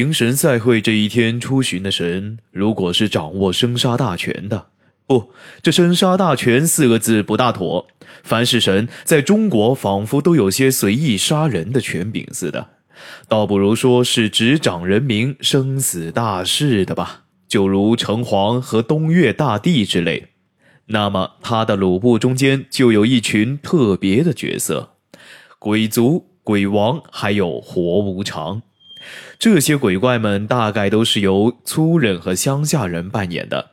迎神赛会这一天出巡的神，如果是掌握生杀大权的，不，这生杀大权四个字不大妥。凡是神，在中国仿佛都有些随意杀人的权柄似的，倒不如说是执掌人民生死大事的吧，就如城隍和东岳大帝之类。那么他的鲁部中间就有一群特别的角色：鬼族、鬼王，还有活无常。这些鬼怪们大概都是由粗人和乡下人扮演的。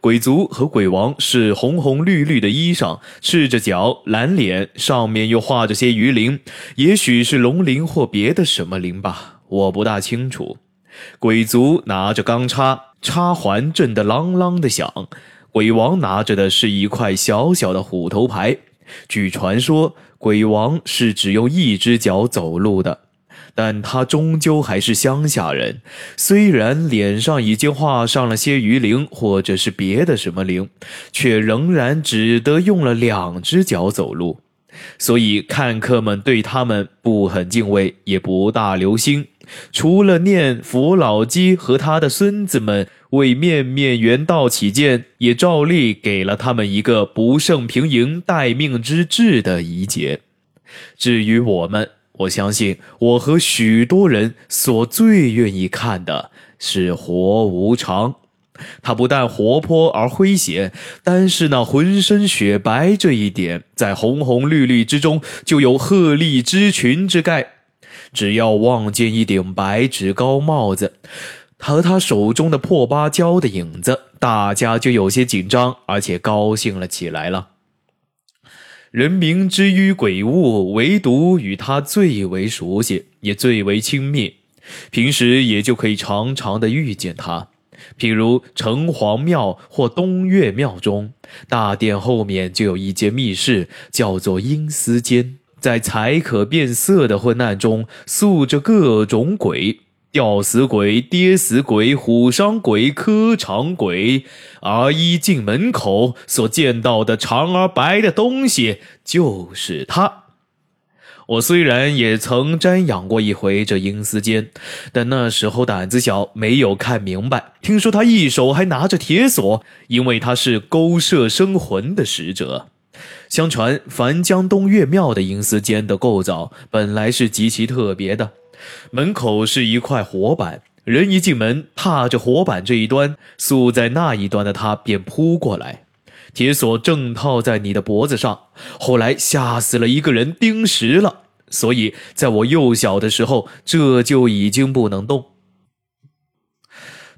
鬼族和鬼王是红红绿绿的衣裳，赤着脚，蓝脸，上面又画着些鱼鳞，也许是龙鳞或别的什么鳞吧，我不大清楚。鬼族拿着钢叉，叉环震得啷啷的响。鬼王拿着的是一块小小的虎头牌。据传说，鬼王是只用一只脚走路的。但他终究还是乡下人，虽然脸上已经画上了些鱼鳞或者是别的什么鳞，却仍然只得用了两只脚走路，所以看客们对他们不很敬畏，也不大留心。除了念佛老鸡和他的孙子们为面面缘道起见，也照例给了他们一个不胜平盈待命之志的一节。至于我们。我相信，我和许多人所最愿意看的是活无常。他不但活泼而诙谐，单是那浑身雪白这一点，在红红绿绿之中就有鹤立鸡群之概。只要望见一顶白纸高帽子和他手中的破芭蕉的影子，大家就有些紧张，而且高兴了起来了。人民之于鬼物，唯独与他最为熟悉，也最为亲密，平时也就可以常常的遇见他。譬如城隍庙或东岳庙中，大殿后面就有一间密室，叫做阴司间，在才可变色的昏暗中，宿着各种鬼。吊死鬼、跌死鬼、虎伤鬼、磕长鬼，而一进门口所见到的长而白的东西，就是他。我虽然也曾瞻仰过一回这阴司间，但那时候胆子小，没有看明白。听说他一手还拿着铁锁，因为他是勾摄生魂的使者。相传樊江东岳庙的阴司间的构造本来是极其特别的。门口是一块火板，人一进门，踏着火板这一端，宿在那一端的他便扑过来，铁锁正套在你的脖子上。后来吓死了一个人，钉实了。所以在我幼小的时候，这就已经不能动。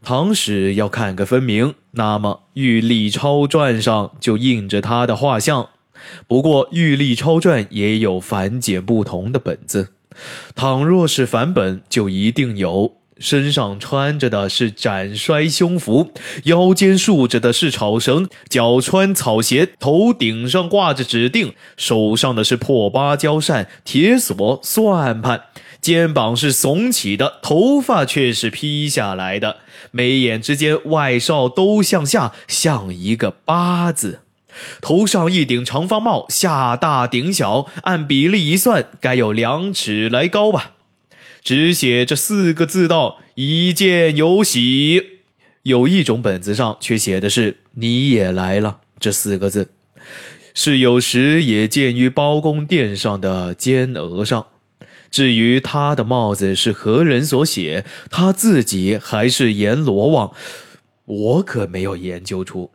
唐史要看个分明，那么《玉历钞传》上就印着他的画像。不过《玉历钞传》也有繁简不同的本子。倘若是梵本，就一定有。身上穿着的是斩衰胸服，腰间束着的是草绳，脚穿草鞋，头顶上挂着指定，手上的是破芭蕉扇、铁锁、算盘，肩膀是耸起的，头发却是披下来的，眉眼之间外哨都向下，像一个八字。头上一顶长方帽，下大顶小，按比例一算，该有两尺来高吧。只写这四个字道：“一见有喜。”有一种本子上却写的是“你也来了”这四个字，是有时也见于包公殿上的肩额上。至于他的帽子是何人所写，他自己还是阎罗王，我可没有研究出。